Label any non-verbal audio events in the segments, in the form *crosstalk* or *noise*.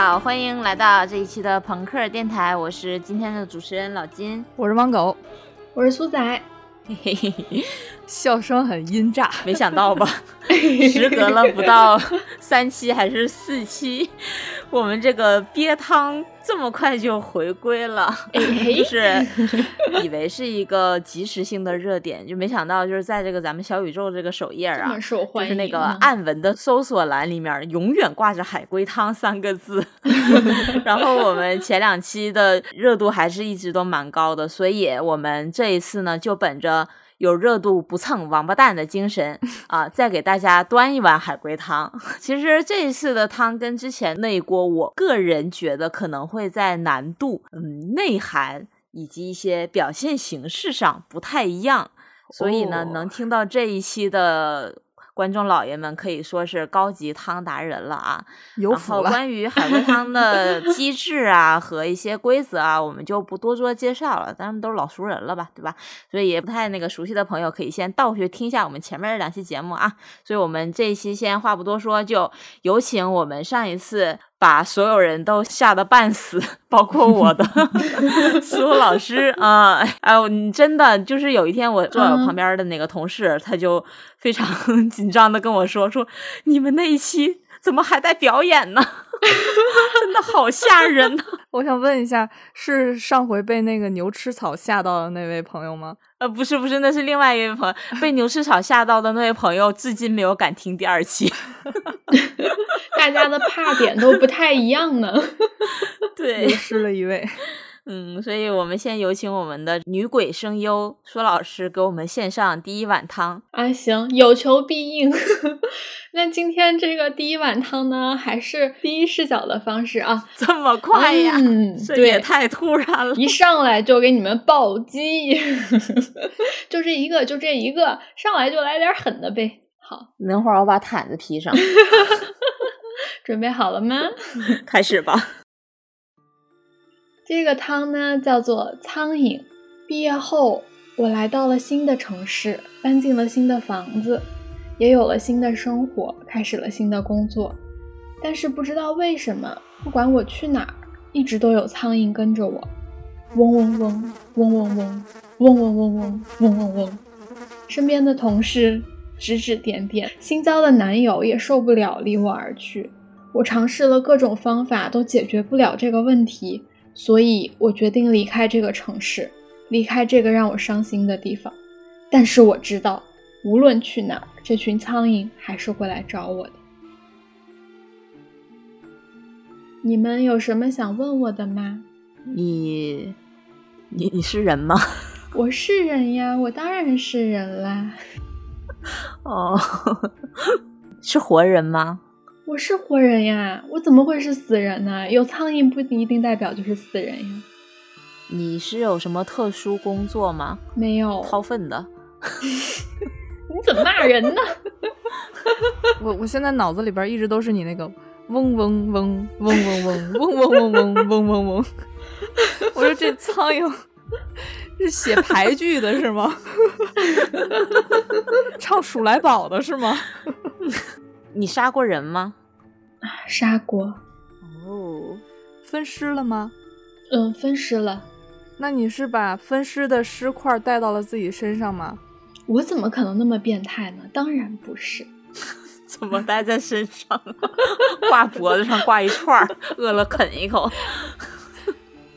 好，欢迎来到这一期的朋克电台，我是今天的主持人老金，我是汪狗，我是苏仔。嘿嘿嘿，笑声很阴炸，没想到吧？*laughs* 时隔了不到三期还是四期，我们这个鳖汤这么快就回归了，*laughs* 就是以为是一个即时性的热点，*laughs* 就没想到就是在这个咱们小宇宙这个首页啊，就是那个暗文的搜索栏里面永远挂着“海龟汤”三个字。*laughs* 然后我们前两期的热度还是一直都蛮高的，所以我们这一次呢，就本着。有热度不蹭王八蛋的精神 *laughs* 啊！再给大家端一碗海龟汤。*laughs* 其实这一次的汤跟之前那一锅，我个人觉得可能会在难度、嗯内涵以及一些表现形式上不太一样，所以呢，能听到这一期的。观众老爷们可以说是高级汤达人了啊！然后关于海龟汤的机制啊和一些规则啊，我们就不多做介绍了，咱们都是老熟人了吧，对吧？所以也不太那个熟悉的朋友可以先倒回去听一下我们前面这两期节目啊。所以我们这一期先话不多说，就有请我们上一次。把所有人都吓得半死，包括我的 *laughs* 苏老师啊！哎呦，你真的就是有一天我坐我旁边的那个同事，他就非常 *laughs* 紧张的跟我说：“说你们那一期怎么还在表演呢？*laughs* 真的好吓人呢！*laughs* ”我想问一下，是上回被那个牛吃草吓到的那位朋友吗？呃，不是，不是，那是另外一位朋友。被牛吃草吓到的那位朋友，至今没有敢听第二期。*laughs* 大家的怕点都不太一样呢。对，流失了一位。嗯，所以我们先有请我们的女鬼声优苏老师给我们献上第一碗汤啊！行，有求必应。*laughs* 那今天这个第一碗汤呢，还是第一视角的方式啊？*laughs* 这么快呀？嗯，*laughs* 这也太突然了！一上来就给你们暴击，就这一个，就这一个，上来就来点狠的呗。好，等会儿我把毯子披上。准备好了吗？开始吧。这个汤呢叫做苍蝇。毕业后，我来到了新的城市，搬进了新的房子，也有了新的生活，开始了新的工作。但是不知道为什么，不管我去哪儿，一直都有苍蝇跟着我，嗡嗡嗡，嗡嗡嗡，嗡嗡嗡嗡，嗡嗡嗡。身边的同事。指指点点，新交的男友也受不了，离我而去。我尝试了各种方法，都解决不了这个问题，所以我决定离开这个城市，离开这个让我伤心的地方。但是我知道，无论去哪儿，这群苍蝇还是会来找我的。你们有什么想问我的吗？你，你你是人吗？*laughs* 我是人呀，我当然是人啦。哦，*laughs* 是活人吗？我是活人呀，我怎么会是死人呢？有苍蝇不一定代表就是死人呀。你是有什么特殊工作吗？没有，掏粪的。*laughs* 你怎么骂人呢？*laughs* 我我现在脑子里边一直都是你那个嗡嗡嗡嗡嗡嗡嗡嗡嗡嗡嗡嗡嗡。我说这苍蝇。是写排 *laughs* 剧的是吗？唱鼠来宝的是吗？你杀过人吗？杀过。哦，分尸了吗？嗯，分尸了。那你是把分尸的尸块带到了自己身上吗？我怎么可能那么变态呢？当然不是。*laughs* 怎么带在身上？挂脖子上挂一串，饿了啃一口。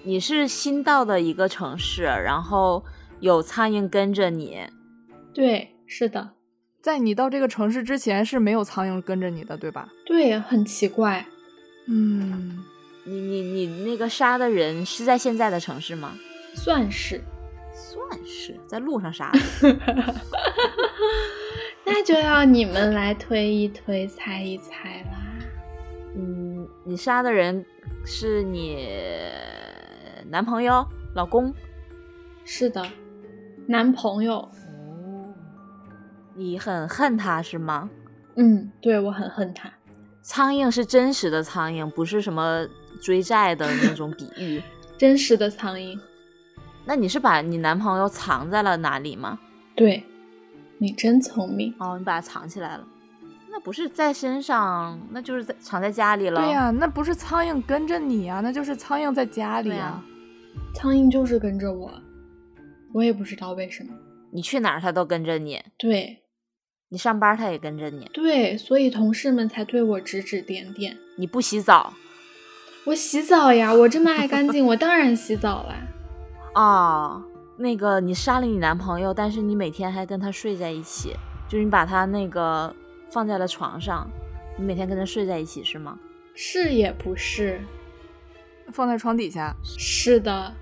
你是新到的一个城市，然后有苍蝇跟着你。对，是的，在你到这个城市之前是没有苍蝇跟着你的，对吧？对，很奇怪。嗯，你你你那个杀的人是在现在的城市吗？算是，算是在路上杀的。*laughs* 那就要你们来推一推、猜一猜啦。嗯，你杀的人是你。男朋友、老公，是的，男朋友。哦，你很恨他是吗？嗯，对我很恨他。苍蝇是真实的苍蝇，不是什么追债的那种比喻。*laughs* 真实的苍蝇。那你是把你男朋友藏在了哪里吗？对，你真聪明。哦，你把它藏起来了。那不是在身上，那就是在藏在家里了。对呀，那不是苍蝇跟着你啊，那就是苍蝇在家里啊。苍蝇就是跟着我，我也不知道为什么。你去哪儿，它都跟着你。对，你上班，他也跟着你。对，所以同事们才对我指指点点。你不洗澡？我洗澡呀，我这么爱干净，我当然洗澡啦。*laughs* 哦，那个你杀了你男朋友，但是你每天还跟他睡在一起，就是你把他那个放在了床上，你每天跟他睡在一起是吗？是也不是，放在床底下。是的，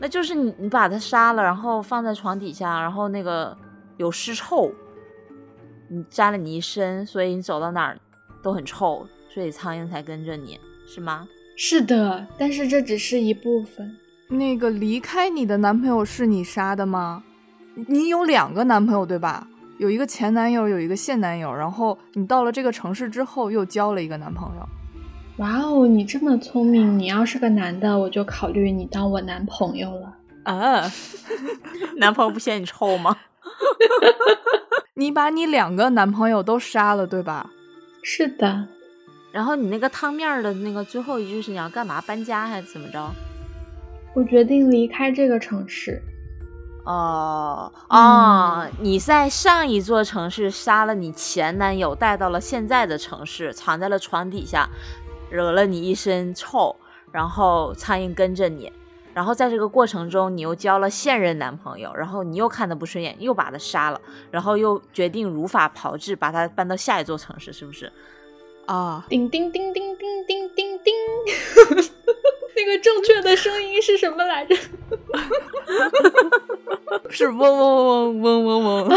那就是你你把他杀了，然后放在床底下，然后那个有尸臭，你沾了你一身，所以你走到哪儿都很臭，所以苍蝇才跟着你是吗？是的，但是这只是一部分。那个离开你的男朋友是你杀的吗？你有两个男朋友对吧？有一个前男友，有一个现男友。然后你到了这个城市之后又交了一个男朋友。哇哦，你这么聪明！你要是个男的，我就考虑你当我男朋友了。啊，*laughs* 男朋友不嫌你臭吗？*laughs* 你把你两个男朋友都杀了对吧？是的。然后你那个汤面的那个最后一句是你要干嘛？搬家还是怎么着？我决定离开这个城市。哦哦，你在上一座城市杀了你前男友，带到了现在的城市，藏在了床底下，惹了你一身臭，然后苍蝇跟着你，然后在这个过程中，你又交了现任男朋友，然后你又看他不顺眼，又把他杀了，然后又决定如法炮制，把他搬到下一座城市，是不是？啊！叮叮叮叮叮叮叮叮，*laughs* 那个正确的声音是什么来着？*laughs* 是嗡嗡嗡嗡嗡嗡，*laughs*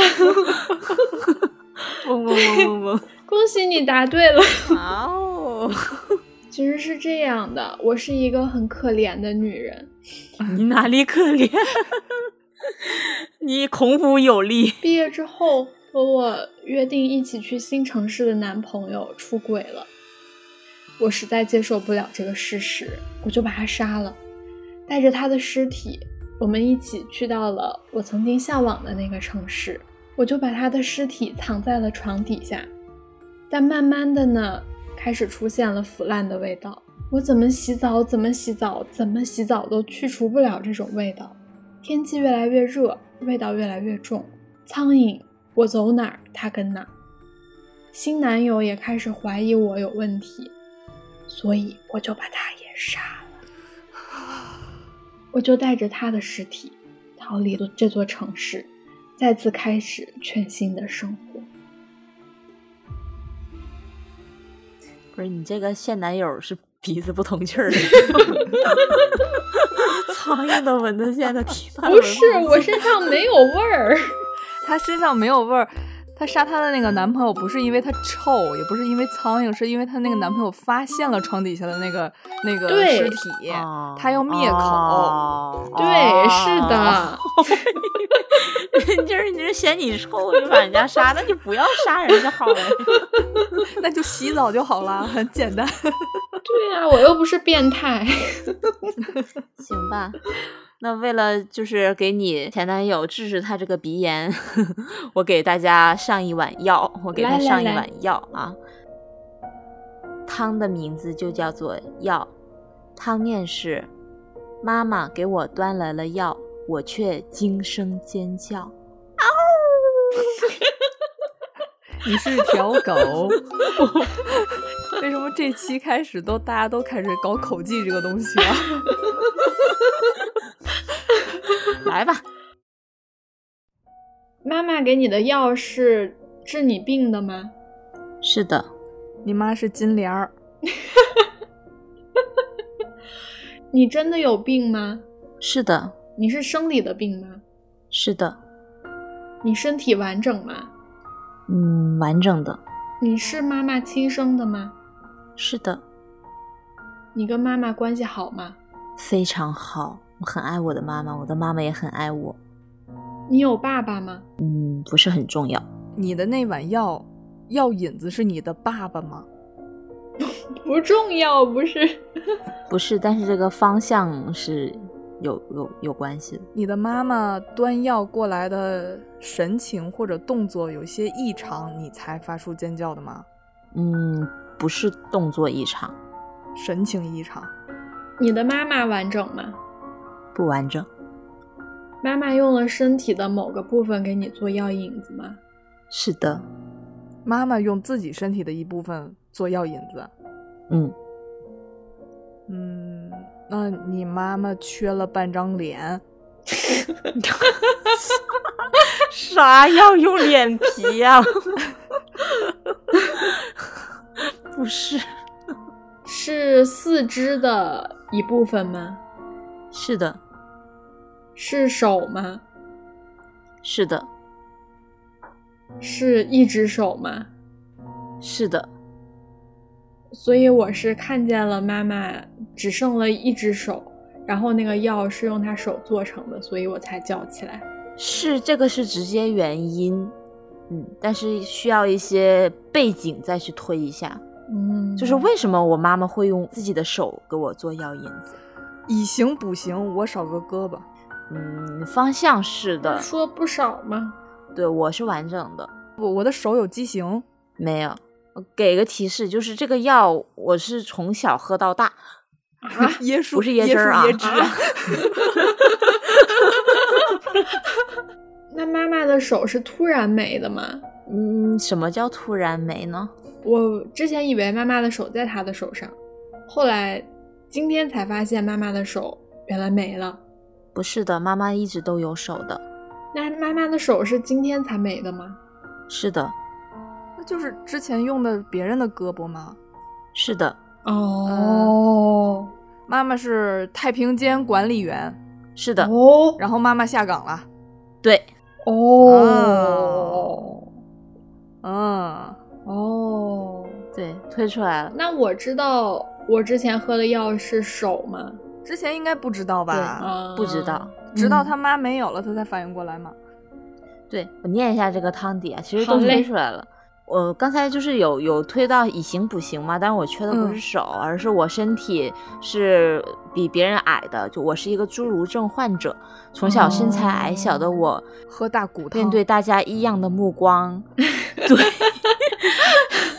嗡嗡嗡嗡嗡。恭喜你答对了！哦，其实是这样的，我是一个很可怜的女人。*laughs* 你哪里可怜？*laughs* 你孔武有力。毕业之后。和我约定一起去新城市的男朋友出轨了，我实在接受不了这个事实，我就把他杀了，带着他的尸体，我们一起去到了我曾经向往的那个城市，我就把他的尸体藏在了床底下，但慢慢的呢，开始出现了腐烂的味道，我怎么洗澡怎么洗澡怎么洗澡都去除不了这种味道，天气越来越热，味道越来越重，苍蝇。我走哪儿，他跟哪儿。新男友也开始怀疑我有问题，所以我就把他也杀了。我就带着他的尸体逃离了这座城市，再次开始全新的生活。不是你这个现男友是鼻子不通气儿的 *laughs* *laughs* 苍蝇都闻得见的体不是，我身上没有味儿。*laughs* 他身上没有味儿，他杀她的那个男朋友不是因为她臭，也不是因为苍蝇，是因为她那个男朋友发现了床底下的那个那个尸体，他要灭口。对，是的。*laughs* 就是你是嫌你臭就把人家杀，那就不要杀人就好了，*laughs* 那就洗澡就好了，很简单。*laughs* 对呀，我又不是变态。行吧。那为了就是给你前男友治治他这个鼻炎，*laughs* 我给大家上一碗药，我给他上一碗药啊。汤的名字就叫做药，汤面是妈妈给我端来了药，我却惊声尖叫。嗷！*laughs* 你是条狗？*laughs* 为什么这期开始都大家都开始搞口技这个东西啊？来吧，妈妈给你的药是治你病的吗？是的，你妈是金莲儿。*laughs* 你真的有病吗？是的。你是生理的病吗？是的。你身体完整吗？嗯，完整的。你是妈妈亲生的吗？是的。你跟妈妈关系好吗？非常好。我很爱我的妈妈，我的妈妈也很爱我。你有爸爸吗？嗯，不是很重要。你的那碗药药引子是你的爸爸吗？*laughs* 不重要，不是，*laughs* 不是。但是这个方向是有有有关系的。你的妈妈端药过来的神情或者动作有些异常，你才发出尖叫的吗？嗯，不是动作异常，神情异常。你的妈妈完整吗？不完整。妈妈用了身体的某个部分给你做药引子吗？是的。妈妈用自己身体的一部分做药引子。嗯。嗯，那你妈妈缺了半张脸？啥要用脸皮呀？*laughs* 不是，是四肢的一部分吗？是的。是手吗？是的。是一只手吗？是的。所以我是看见了妈妈只剩了一只手，然后那个药是用她手做成的，所以我才叫起来。是这个是直接原因，嗯，但是需要一些背景再去推一下，嗯，就是为什么我妈妈会用自己的手给我做药引子？以形补形，我少个胳膊。嗯，方向是的，说不少吗？对，我是完整的，我我的手有畸形没有？给个提示，就是这个药我是从小喝到大啊，*laughs* 椰树不是椰汁啊，椰汁啊。*laughs* *laughs* 那妈妈的手是突然没的吗？嗯，什么叫突然没呢？我之前以为妈妈的手在她的手上，后来今天才发现妈妈的手原来没了。不是的，妈妈一直都有手的。那妈妈的手是今天才没的吗？是的。那就是之前用的别人的胳膊吗？是的。哦，妈妈是太平间管理员。是的。哦。然后妈妈下岗了。对。哦。嗯。哦。对，推出来了。那我知道我之前喝的药是手吗？之前应该不知道吧？不知道，直到他妈没有了，他才反应过来嘛。对我念一下这个汤底啊，其实都推出来了。我刚才就是有有推到以形补形嘛，但是我缺的不是手，而是我身体是比别人矮的，就我是一个侏儒症患者，从小身材矮小的我，喝大骨汤，面对大家异样的目光，*laughs* 对。*laughs* *laughs*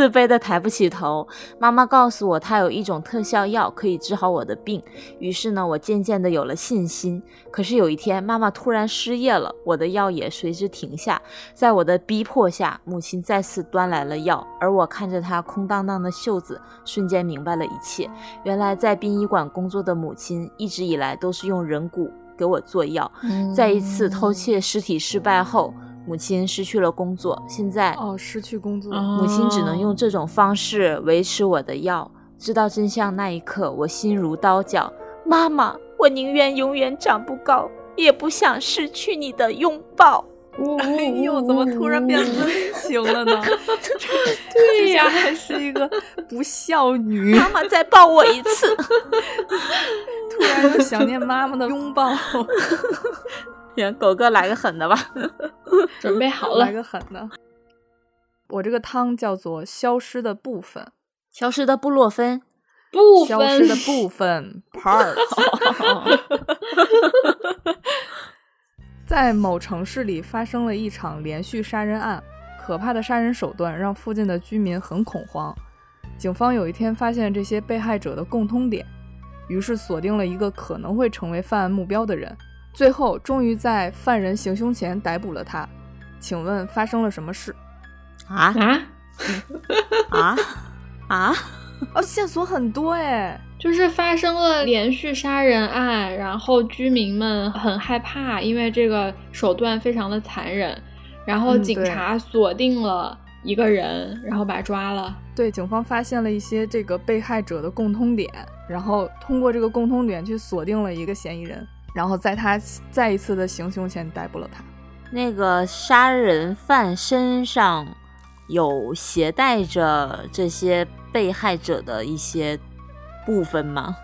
自卑的抬不起头。妈妈告诉我，她有一种特效药可以治好我的病。于是呢，我渐渐的有了信心。可是有一天，妈妈突然失业了，我的药也随之停下。在我的逼迫下，母亲再次端来了药，而我看着她空荡荡的袖子，瞬间明白了一切。原来在殡仪馆工作的母亲，一直以来都是用人骨给我做药。在一次偷窃尸体失败后。母亲失去了工作，现在哦，失去工作，母亲只能用这种方式维持我的药。知道真相那一刻，我心如刀绞。妈妈，我宁愿永远长不高，也不想失去你的拥抱。哎呦，怎么突然变温情了呢？对呀，还是一个不孝女。妈妈再抱我一次。*laughs* 突然又想念妈妈的拥抱。行，狗哥来个狠的吧，*laughs* 准备好了，来个狠的。我这个汤叫做消失的部分，消失的布洛芬，部消失的部分 *laughs* part。*laughs* 在某城市里发生了一场连续杀人案，可怕的杀人手段让附近的居民很恐慌。警方有一天发现这些被害者的共通点，于是锁定了一个可能会成为犯案目标的人。最后，终于在犯人行凶前逮捕了他。请问发生了什么事？啊啊 *laughs* 啊啊！哦，线索很多哎，就是发生了连续杀人案，然后居民们很害怕，因为这个手段非常的残忍。然后警察锁定了一个人，然后把他抓了。对，警方发现了一些这个被害者的共通点，然后通过这个共通点去锁定了一个嫌疑人。然后在他再一次的行凶前逮捕了他。那个杀人犯身上有携带着这些被害者的一些部分吗？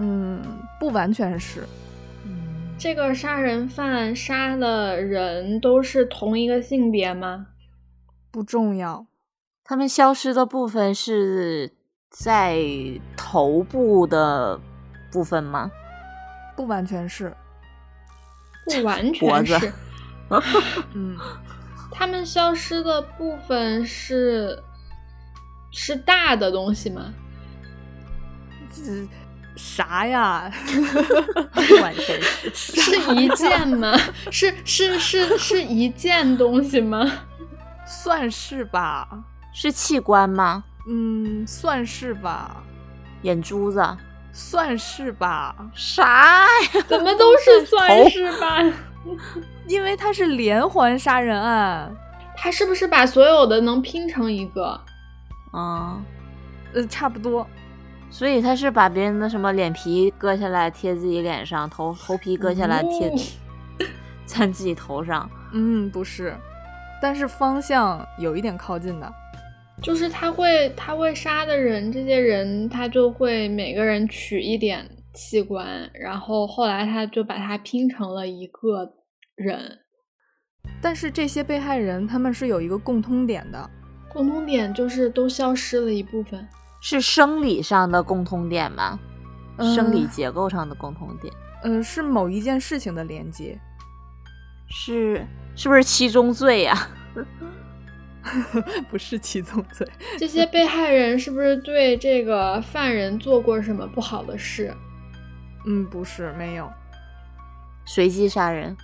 嗯，不完全是。嗯，这个杀人犯杀的人都是同一个性别吗？不重要。他们消失的部分是在头部的部分吗？不完全是，不完 *laughs* 全是，*laughs* 嗯，他们消失的部分是是大的东西吗？是啥呀？不完全是 *laughs* 是一件吗？是是是是一件东西吗？算是吧。是器官吗？嗯，算是吧。眼珠子？算是吧。啥呀？怎么都是算是吧？*laughs* 因为他是连环杀人案。他是不是把所有的能拼成一个？嗯，呃，差不多。所以他是把别人的什么脸皮割下来贴自己脸上，头头皮割下来贴 *laughs* 在自己头上。嗯，不是，但是方向有一点靠近的。就是他会，他会杀的人，这些人他就会每个人取一点器官，然后后来他就把它拼成了一个人。但是这些被害人他们是有一个共通点的，共通点就是都消失了一部分，是生理上的共通点吗？生理结构上的共通点？嗯，是某一件事情的连接，是是不是七宗罪呀？*laughs* *laughs* 不是七宗罪。这些被害人是不是对这个犯人做过什么不好的事？嗯，不是，没有。随机杀人？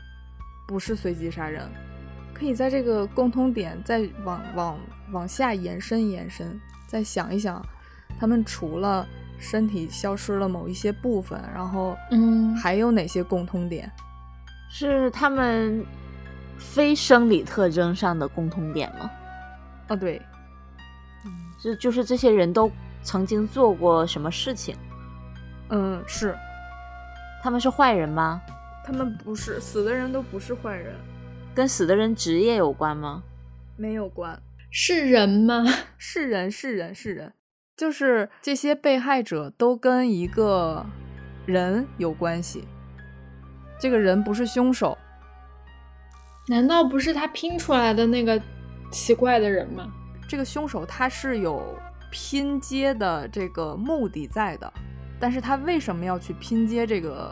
不是随机杀人。可以在这个共通点再往往往下延伸延伸，再想一想，他们除了身体消失了某一些部分，然后嗯，还有哪些共通点？是他们非生理特征上的共通点吗？啊，对，嗯，就就是这些人都曾经做过什么事情？嗯，是，他们是坏人吗？他们不是，死的人都不是坏人。跟死的人职业有关吗？没有关。是人吗？*laughs* 是人，是人，是人。就是这些被害者都跟一个人有关系。这个人不是凶手。难道不是他拼出来的那个奇怪的人吗？这个凶手他是有拼接的这个目的在的，但是他为什么要去拼接这个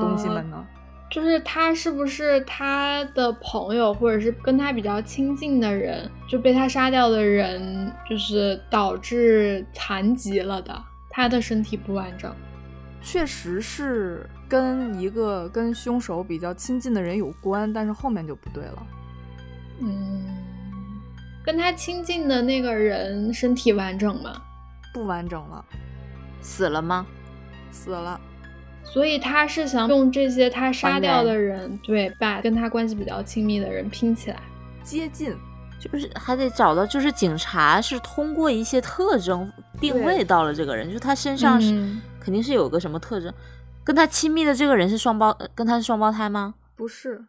东西们呢？就是他是不是他的朋友，或者是跟他比较亲近的人，就被他杀掉的人，就是导致残疾了的，他的身体不完整。确实是跟一个跟凶手比较亲近的人有关，但是后面就不对了。嗯，跟他亲近的那个人身体完整吗？不完整了。死了吗？死了。所以他是想用这些他杀掉的人，对，把跟他关系比较亲密的人拼起来，接近，就是还得找到，就是警察是通过一些特征定位到了这个人，就是他身上是肯定是有个什么特征，跟他亲密的这个人是双胞，跟他是双胞胎吗？不是，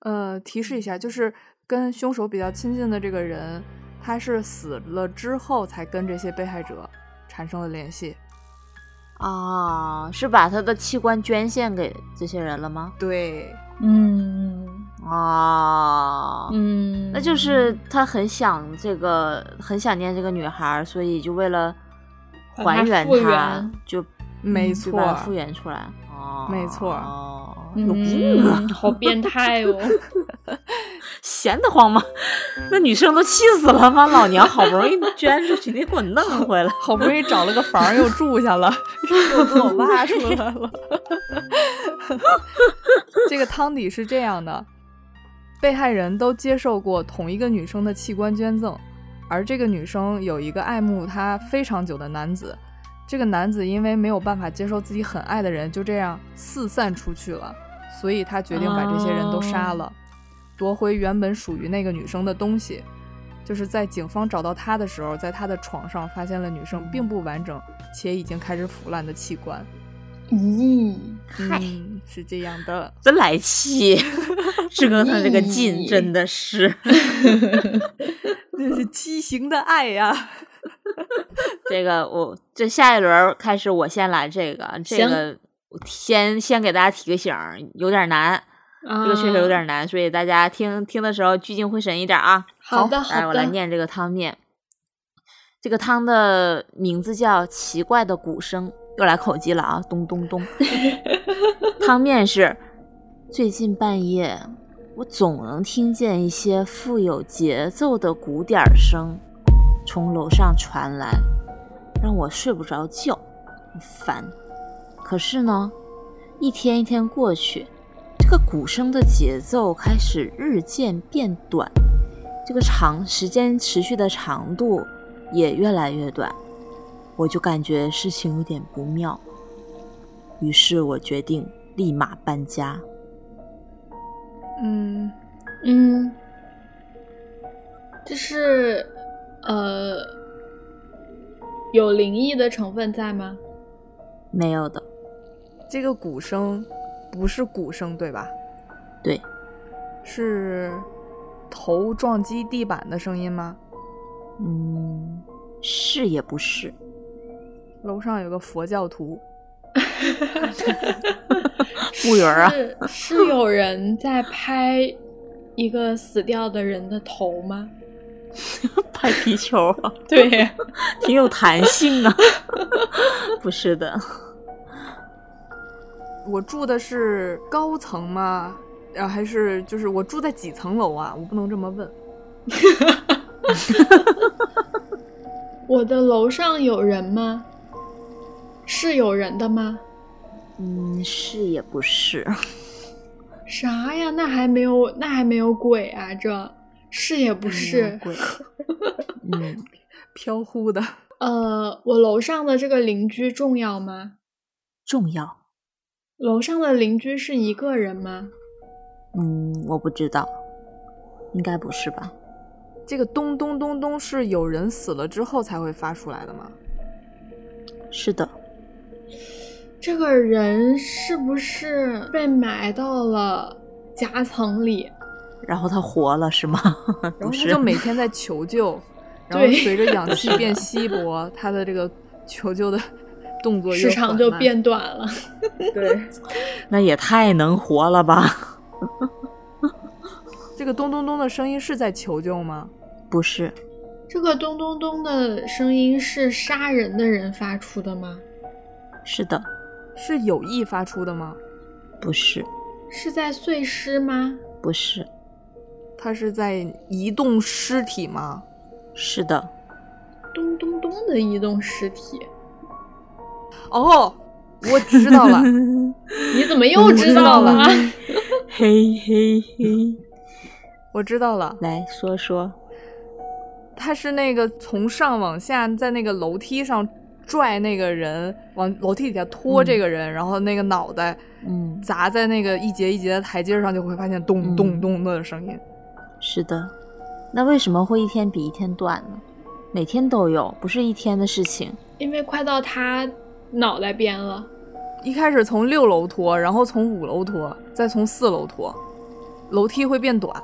呃，提示一下，就是跟凶手比较亲近的这个人，他是死了之后才跟这些被害者产生了联系。啊，是把他的器官捐献给这些人了吗？对，嗯，啊，嗯，那就是他很想这个，很想念这个女孩，所以就为了还原她，就没错，复原出来。哦，没错，有病啊，好变态哦。*laughs* 闲得慌吗？*laughs* 那女生都气死了吗？老娘好不容易捐出去，你给我弄回来，好不容易找了个房又住下了，*laughs* 又给我挖出来了。这个汤底是这样的：被害人都接受过同一个女生的器官捐赠，而这个女生有一个爱慕她非常久的男子。这个男子因为没有办法接受自己很爱的人就这样四散出去了，所以他决定把这些人都杀了。夺回原本属于那个女生的东西，就是在警方找到他的时候，在他的床上发现了女生并不完整且已经开始腐烂的器官。咦，嗨，是这样的，真来气！志哥他这个劲真的是，*laughs* 这是畸形的爱呀！这个我这下一轮开始，我先来这个，这个先先给大家提个醒，有点难。这个确实有点难，所以大家听听的时候聚精会神一点啊。好的，好的。来，我来念这个汤面。这个汤的名字叫《奇怪的鼓声》，又来口技了啊！咚咚咚。*laughs* 汤面是：最近半夜，我总能听见一些富有节奏的鼓点声从楼上传来，让我睡不着觉，很烦。可是呢，一天一天过去，这个鼓声的节奏开始日渐变短，这个长时间持续的长度也越来越短，我就感觉事情有点不妙。于是我决定立马搬家。嗯嗯，这是呃有灵异的成分在吗？没有的。这个鼓声不是鼓声对吧？对，是头撞击地板的声音吗？嗯，是也不是。楼上有个佛教徒。服务员啊，*laughs* 是有人在拍一个死掉的人的头吗？*laughs* 拍皮球啊？*laughs* 对，*laughs* 挺有弹性啊。不是的，我住的是高层吗？啊，还是就是我住在几层楼啊？我不能这么问。我的楼上有人吗？是有人的吗？嗯，是也不是。啥呀？那还没有，那还没有鬼啊？这是也不是。嗯，飘忽的。*laughs* 呃，我楼上的这个邻居重要吗？重要。楼上的邻居是一个人吗？嗯，我不知道，应该不是吧？这个咚咚咚咚是有人死了之后才会发出来的吗？是的。这个人是不是被埋到了夹层里，然后他活了是吗？然后他 *laughs* 就每天在求救，*laughs* 然后随着氧气变稀薄，他的这个求救的动作时长就变短了。对，*laughs* 那也太能活了吧！这个咚咚咚的声音是在求救吗？不是，这个咚咚咚的声音是杀人的人发出的吗？是的。是有意发出的吗？不是，是在碎尸吗？不是，他是在移动尸体吗？是的，咚咚咚的移动尸体。哦，我知道了，*laughs* 你怎么又知道了？*laughs* 嘿嘿嘿，我知道了，来说说，他是那个从上往下在那个楼梯上。拽那个人往楼梯底下拖这个人，然后那个脑袋，嗯，砸在那个一节一节的台阶上，就会发现咚咚咚的声音。是的，那为什么会一天比一天短呢？每天都有，不是一天的事情。因为快到他脑袋边了。一开始从六楼拖，然后从五楼拖，再从四楼拖，楼梯会变短。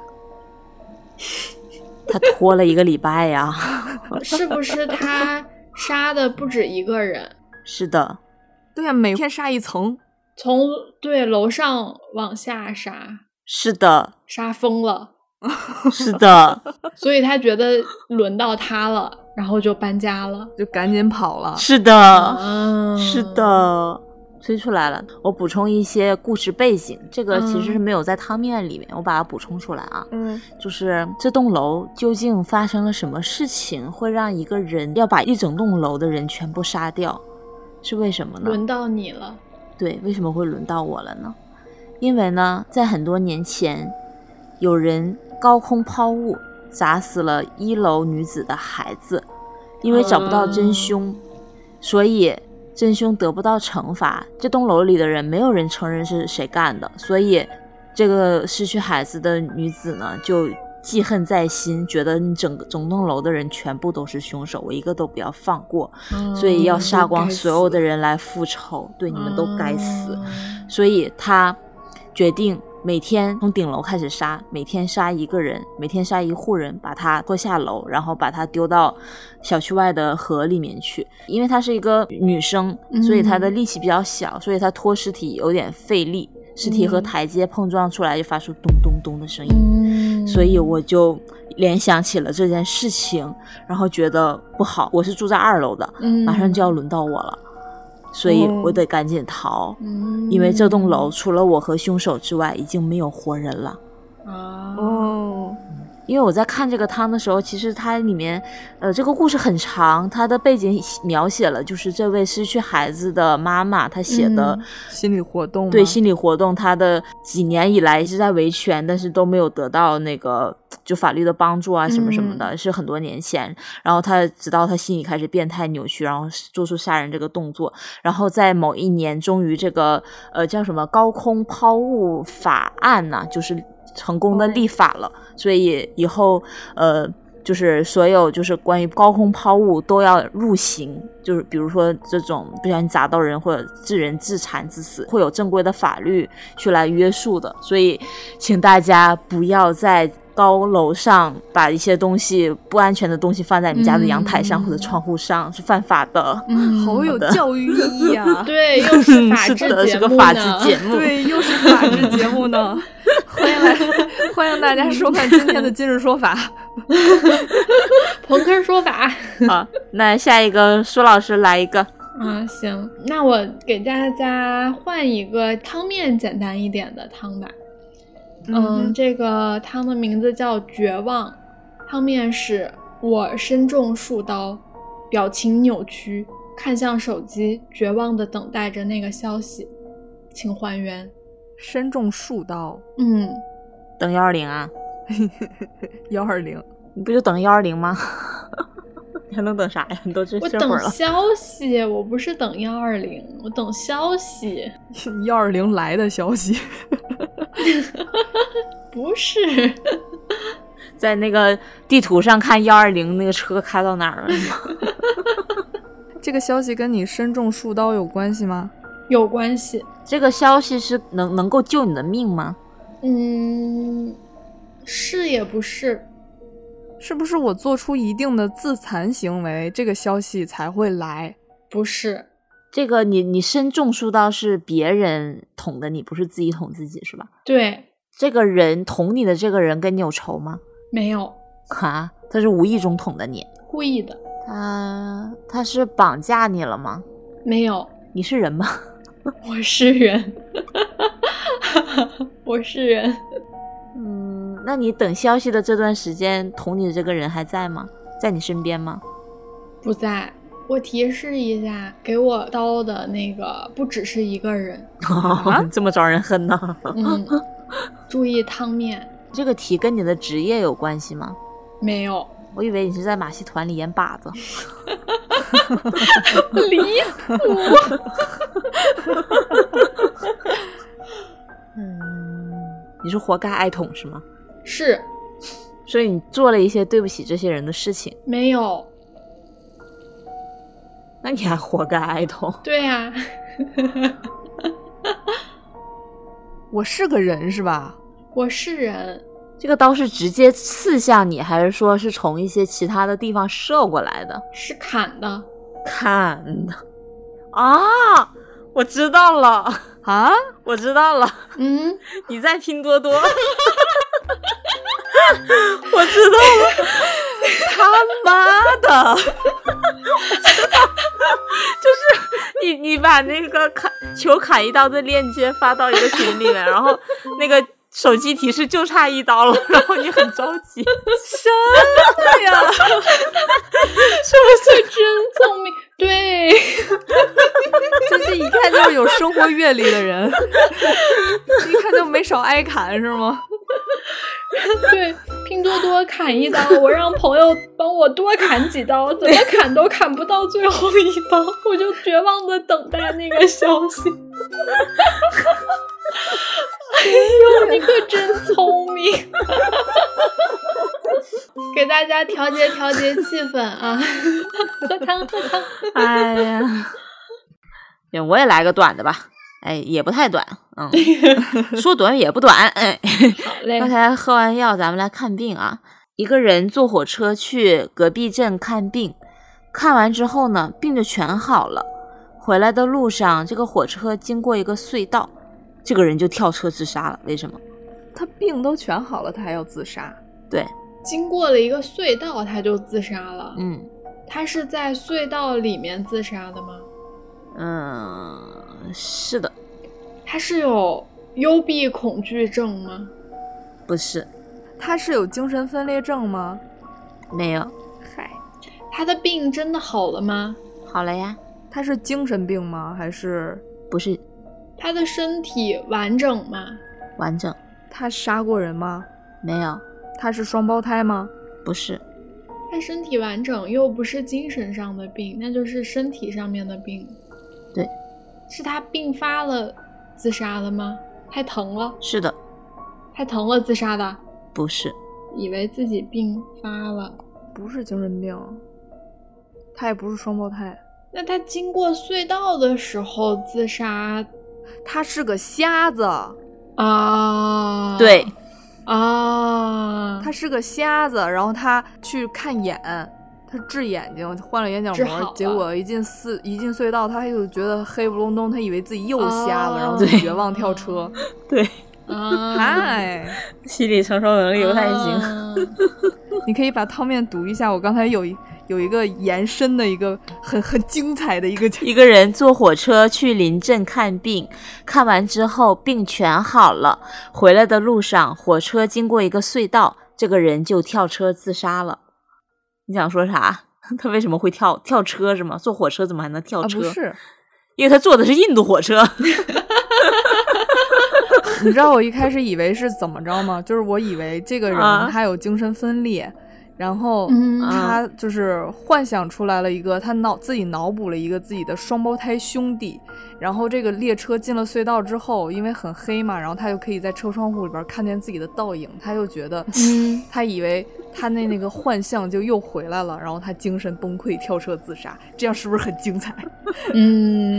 *laughs* 他拖了一个礼拜呀。*laughs* 是不是他？杀的不止一个人，是的，对呀，每天杀一层，从对楼上往下杀，是的，杀疯了，是的，*laughs* 所以他觉得轮到他了，然后就搬家了，就赶紧跑了，是的，是的。推出来了，我补充一些故事背景，这个其实是没有在汤面里面，我把它补充出来啊。嗯，就是这栋楼究竟发生了什么事情，会让一个人要把一整栋楼的人全部杀掉，是为什么呢？轮到你了。对，为什么会轮到我了呢？因为呢，在很多年前，有人高空抛物砸死了一楼女子的孩子，因为找不到真凶，所以。真凶得不到惩罚，这栋楼里的人没有人承认是谁干的，所以这个失去孩子的女子呢就记恨在心，觉得你整个整栋楼的人全部都是凶手，我一个都不要放过，所以要杀光所有的人来复仇，对你们都该死，所以他决定。每天从顶楼开始杀，每天杀一个人，每天杀一户人，把他拖下楼，然后把他丢到小区外的河里面去。因为她是一个女生，所以她的力气比较小，所以她拖尸体有点费力，尸体和台阶碰撞出来就发出咚咚咚的声音。所以我就联想起了这件事情，然后觉得不好。我是住在二楼的，马上就要轮到我了。所以我得赶紧逃，因为这栋楼除了我和凶手之外，已经没有活人了。啊。哦，因为我在看这个汤的时候，其实它里面，呃，这个故事很长，它的背景描写了就是这位失去孩子的妈妈，她写的、嗯心理活动对心理活动，她的几年以来一直在维权，但是都没有得到那个就法律的帮助啊什么什么的，是很多年前。然后她直到她心里开始变态扭曲，然后做出杀人这个动作，然后在某一年，终于这个呃叫什么高空抛物法案呢、就是成功的立法了，所以以后呃。就是所有就是关于高空抛物都要入刑，就是比如说这种不小心砸到人或者致人致残致死，会有正规的法律去来约束的。所以，请大家不要再高楼上把一些东西不安全的东西放在你们家的阳台上嗯或者窗户上，是犯法的。嗯，好有教育意义啊！*laughs* 对，又是法制 *laughs* 是的，是节目个法制节目。对，又是法制节目呢。*laughs* 欢迎来，欢迎大家收看今天的今日说法。朋克说法。好，那下一个舒老师来一个。啊，行，那我给大家换一个汤面简单一点的汤吧。嗯，这个汤的名字叫绝望，汤面是我身中数刀，表情扭曲，看向手机，绝望的等待着那个消息，请还原。身中数刀，嗯，等幺二零啊？*laughs* 幺二零，你不就等幺二零吗？*laughs* 你还能等啥呀？你 *laughs* 都这我等。消息，我不是等幺二零，我等消息，*laughs* 幺二零来的消息。*laughs* 不是。在那个地图上看幺二零那个车开到哪儿了？这个消息跟你身中数刀有关系吗？有关系。这个消息是能能够救你的命吗？嗯，是也不是，是不是我做出一定的自残行为，这个消息才会来？不是，这个你你身中数刀是别人捅的你，不是自己捅自己是吧？对，这个人捅你的这个人跟你有仇吗？没有啊，他是无意中捅的你。故意的，他他是绑架你了吗？没有，你是人吗？*laughs* 我是人，*laughs* 我是人，嗯，那你等消息的这段时间，捅你的这个人还在吗？在你身边吗？不在。我提示一下，给我刀的那个不只是一个人，*laughs* 这么招人恨呢？嗯，注意汤面，这个题跟你的职业有关系吗？没有，我以为你是在马戏团里演靶子。*laughs* 离谱，*laughs* 嗯，你是活该挨捅是吗？是。所以你做了一些对不起这些人的事情，没有，那你还活该挨痛？对呀、*laughs* 我是个人是吧？我是人，这个刀是直接刺向你，还是说是从一些其他的地方射过来的？是砍的，砍的。啊，我知道了，啊？*laughs* 我知道了，嗯，*laughs* 你在拼多多。*laughs* 我知道了，他妈的！就是你，你把那个砍求砍一刀的链接发到一个群里面，然后那个手机提示就差一刀了，然后你很着急，真的呀？是不是真聪明？*laughs* 对，*laughs* 就是一看就是有生活阅历的人，一看就没少挨砍是吗？*laughs* 对，拼多多砍一刀，我让朋友帮我多砍几刀，怎么砍都砍不到最后一刀，我就绝望的等待那个消息。哎呦，你可真聪明！*laughs* 给大家调节调节气氛啊，喝汤喝汤。哎呀，行，我也来个短的吧。哎，也不太短，嗯，*laughs* 说短也不短。哎，好嘞刚，才喝完药，咱们来看病啊。一个人坐火车去隔壁镇看病，看完之后呢，病就全好了。回来的路上，这个火车经过一个隧道，这个人就跳车自杀了。为什么？他病都全好了，他还要自杀？对，经过了一个隧道，他就自杀了。嗯他是在隧道里面自杀的吗？嗯，是的，他是有幽闭恐惧症吗？不是。他是有精神分裂症吗？没有。嗨，他的病真的好了吗？好了呀。他是精神病吗？还是不是？他的身体完整吗？完整。他杀过人吗？没有。他是双胞胎吗？不是。他身体完整，又不是精神上的病，那就是身体上面的病。对。是他病发了，自杀的吗？太疼了。是的。太疼了，自杀的。不是。以为自己病发了。不是精神病。他也不是双胞胎。那他经过隧道的时候自杀，他是个瞎子啊！对，啊，他是个瞎子，然后他去看眼，他治眼睛，换了眼角膜，结果一进四一进隧道，他就觉得黑不隆咚，他以为自己又瞎了，然后就绝望跳车。*laughs* 对，啊，*laughs* 嗨，心理承受能力不太行。*laughs* 你可以把汤面读一下，我刚才有一。有一个延伸的一个很很精彩的一个一个人坐火车去临镇看病，看完之后病全好了，回来的路上火车经过一个隧道，这个人就跳车自杀了。你想说啥？*laughs* 他为什么会跳跳车是吗？坐火车怎么还能跳车？不是，因为他坐的是印度火车。*laughs* 你知道我一开始以为是怎么着吗？就是我以为这个人他有精神分裂。然后他就是幻想出来了一个，他脑自己脑补了一个自己的双胞胎兄弟。然后这个列车进了隧道之后，因为很黑嘛，然后他就可以在车窗户里边看见自己的倒影。他就觉得，嗯他以为他那那个幻象就又回来了，然后他精神崩溃，跳车自杀。这样是不是很精彩？嗯，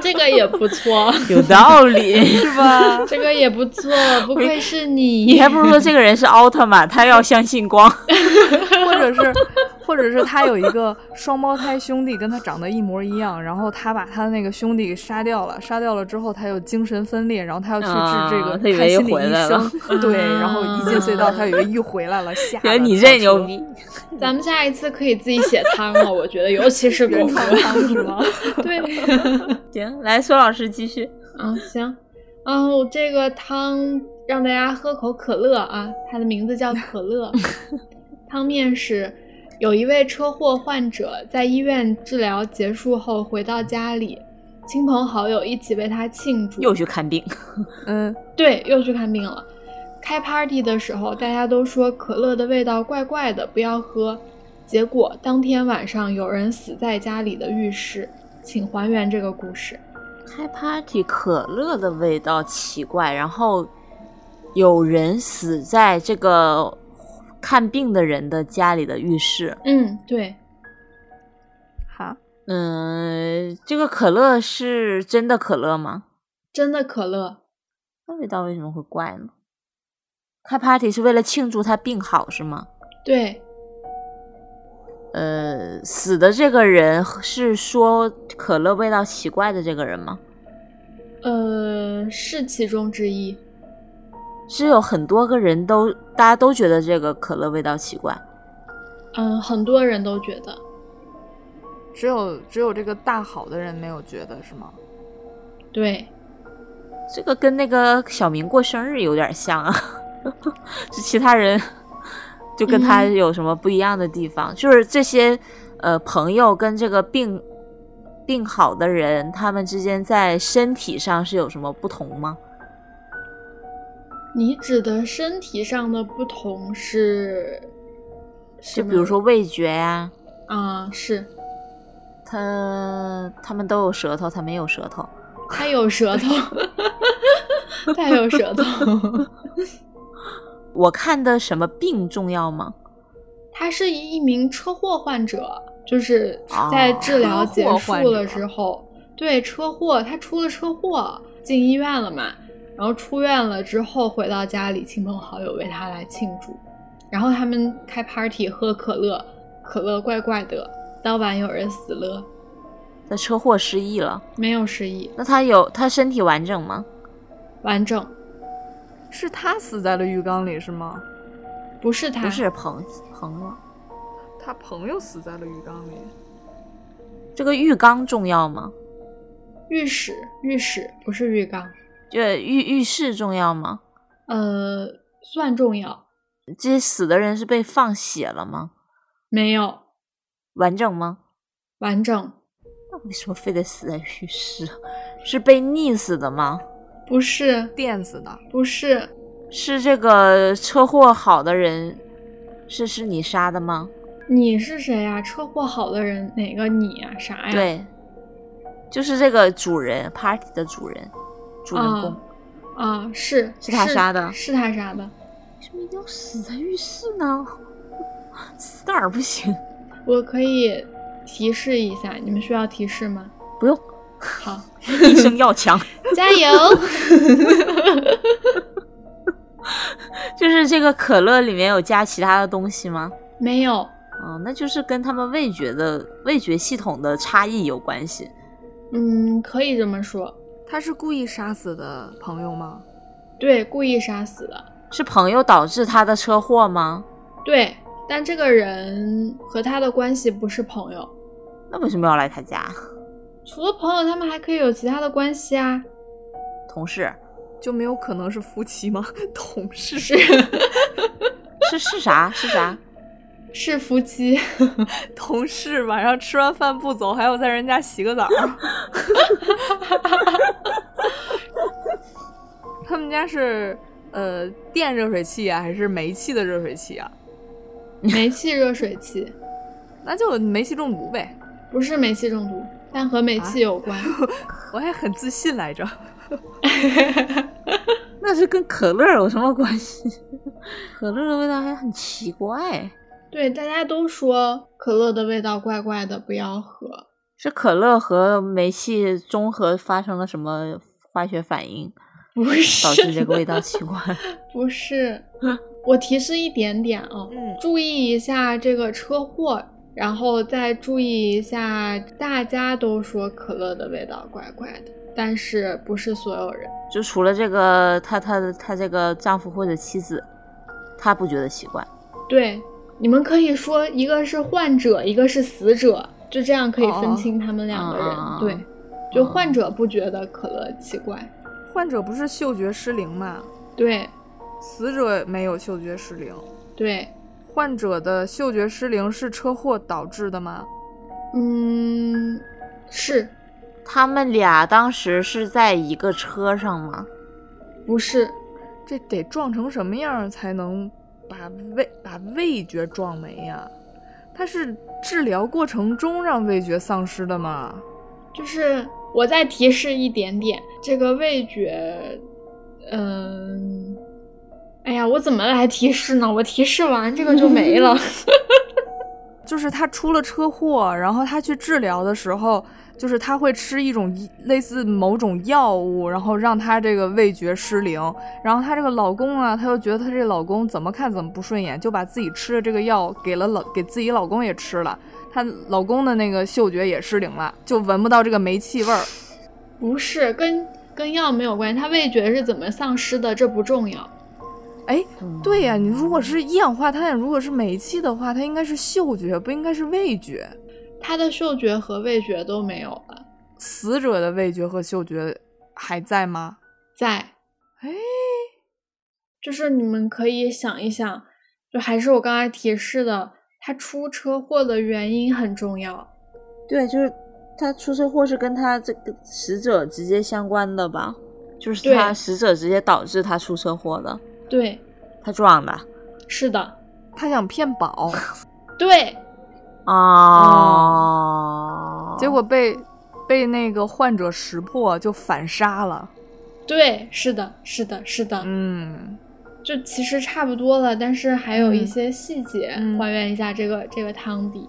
这个也不错，*laughs* 有道理 *laughs* 是吧？这个也不错，不愧是你。你还不如说这个人是奥特曼，他要相信光。或者是，或者是他有一个双胞胎兄弟，跟他长得一模一样，然后他把他的那个兄弟给杀掉了，杀掉了之后他又精神分裂，然后他要去治这个看心理医生，*laughs* 对，然后一进隧道他以为又回来了，吓。你这牛逼！*laughs* 咱们下一次可以自己写汤了，我觉得，尤其是原创汤是吗？*laughs* 对。行，来苏老师继续。啊，行，嗯，我这个汤让大家喝口可乐啊，它的名字叫可乐。汤面是，有一位车祸患者在医院治疗结束后回到家里，亲朋好友一起为他庆祝。又去看病，*laughs* 嗯，对，又去看病了。开 party 的时候，大家都说可乐的味道怪怪的，不要喝。结果当天晚上有人死在家里的浴室，请还原这个故事。开 party 可乐的味道奇怪，然后有人死在这个。看病的人的家里的浴室，嗯，对，好，嗯，这个可乐是真的可乐吗？真的可乐，那味道为什么会怪呢？开 party 是为了庆祝他病好是吗？对，呃，死的这个人是说可乐味道奇怪的这个人吗？呃，是其中之一。是有很多个人都，大家都觉得这个可乐味道奇怪。嗯，很多人都觉得，只有只有这个大好的人没有觉得是吗？对，这个跟那个小明过生日有点像啊。*laughs* 其他人就跟他有什么不一样的地方？就是这些呃朋友跟这个病病好的人，他们之间在身体上是有什么不同吗？你指的身体上的不同是，就比如说味觉呀，啊，是，他他们都有舌头，他没有舌头，他有舌头，*laughs* 他有舌头。*laughs* 我看的什么病重要吗？他是一名车祸患者，就是在治疗结束了之后，对车祸，他出了车祸，进医院了嘛。然后出院了之后回到家里，亲朋好友为他来庆祝，然后他们开 party 喝可乐，可乐怪怪的。当晚有人死了，在车祸失忆了？没有失忆。那他有他身体完整吗？完整。是他死在了浴缸里是吗？不是他，不是朋朋友，他朋友死在了浴缸里。这个浴缸重要吗？浴室，浴室不是浴缸。对，浴浴室重要吗？呃，算重要。这些死的人是被放血了吗？没有，完整吗？完整。那为什么非得死在浴室？是被溺死的吗？不是，电死的。不是，是这个车祸好的人，是是你杀的吗？你是谁呀？车祸好的人哪个你呀？啥呀？对，就是这个主人，party 的主人，主人公。啊，是是他杀的，是他杀的。为什么一定要死在浴室呢？死哪儿不行？*laughs* 我可以提示一下，你们需要提示吗？不用。好，*laughs* 一生要强，*laughs* 加油。就是这个可乐里面有加其他的东西吗？没有。哦，那就是跟他们味觉的味觉系统的差异有关系。嗯，可以这么说。他是故意杀死的朋友吗？对，故意杀死的。是朋友导致他的车祸吗？对，但这个人和他的关系不是朋友。那为什么要来他家？除了朋友，他们还可以有其他的关系啊。同事就没有可能是夫妻吗？*laughs* 同事是是是啥？是啥？是夫妻。*laughs* 同事晚上吃完饭不走，还要在人家洗个澡。*laughs* 他们家是呃电热水器啊，还是煤气的热水器啊？*laughs* 煤气热水器，那就煤气中毒呗。不是煤气中毒，但和煤气有关。我还很自信来着。那是跟可乐有什么关系？可乐的味道还很奇怪。对，大家都说可乐的味道怪怪的，不要喝。是可乐和煤气中和发生了什么化学反应？*laughs* 不是，导致这个味道奇怪。*laughs* 不是，我提示一点点啊，嗯，注意一下这个车祸，然后再注意一下，大家都说可乐的味道怪怪的，但是不是所有人，就除了这个她她的她这个丈夫或者妻子，她不觉得奇怪。对，你们可以说一个是患者，一个是死者，就这样可以分清他们两个人。对，就患者不觉得可乐奇怪。患者不是嗅觉失灵吗？对，死者没有嗅觉失灵。对，患者的嗅觉失灵是车祸导致的吗？嗯，是。他们俩当时是在一个车上吗？不是，这得撞成什么样才能把味把味觉撞没呀？他是治疗过程中让味觉丧失的吗？就是。我再提示一点点，这个味觉，嗯，哎呀，我怎么来提示呢？我提示完这个就没了。*laughs* 就是他出了车祸，然后他去治疗的时候，就是他会吃一种类似某种药物，然后让他这个味觉失灵。然后他这个老公啊，他又觉得他这老公怎么看怎么不顺眼，就把自己吃的这个药给了老给自己老公也吃了。她老公的那个嗅觉也失灵了，就闻不到这个煤气味儿。不是，跟跟药没有关系。他味觉是怎么丧失的？这不重要。哎，对呀，你如果是一氧化碳，如果是煤气的话，它应该是嗅觉，不应该是味觉。他的嗅觉和味觉都没有了。死者的味觉和嗅觉还在吗？在。哎，就是你们可以想一想，就还是我刚才提示的。他出车祸的原因很重要，对，就是他出车祸是跟他这个死者直接相关的吧？就是他死者直接导致他出车祸的。对，他撞的。是的，他想骗保。*laughs* 对，啊，结果被被那个患者识破，就反杀了。对，是的，是的，是的，嗯。就其实差不多了，但是还有一些细节还原一下这个这个汤底。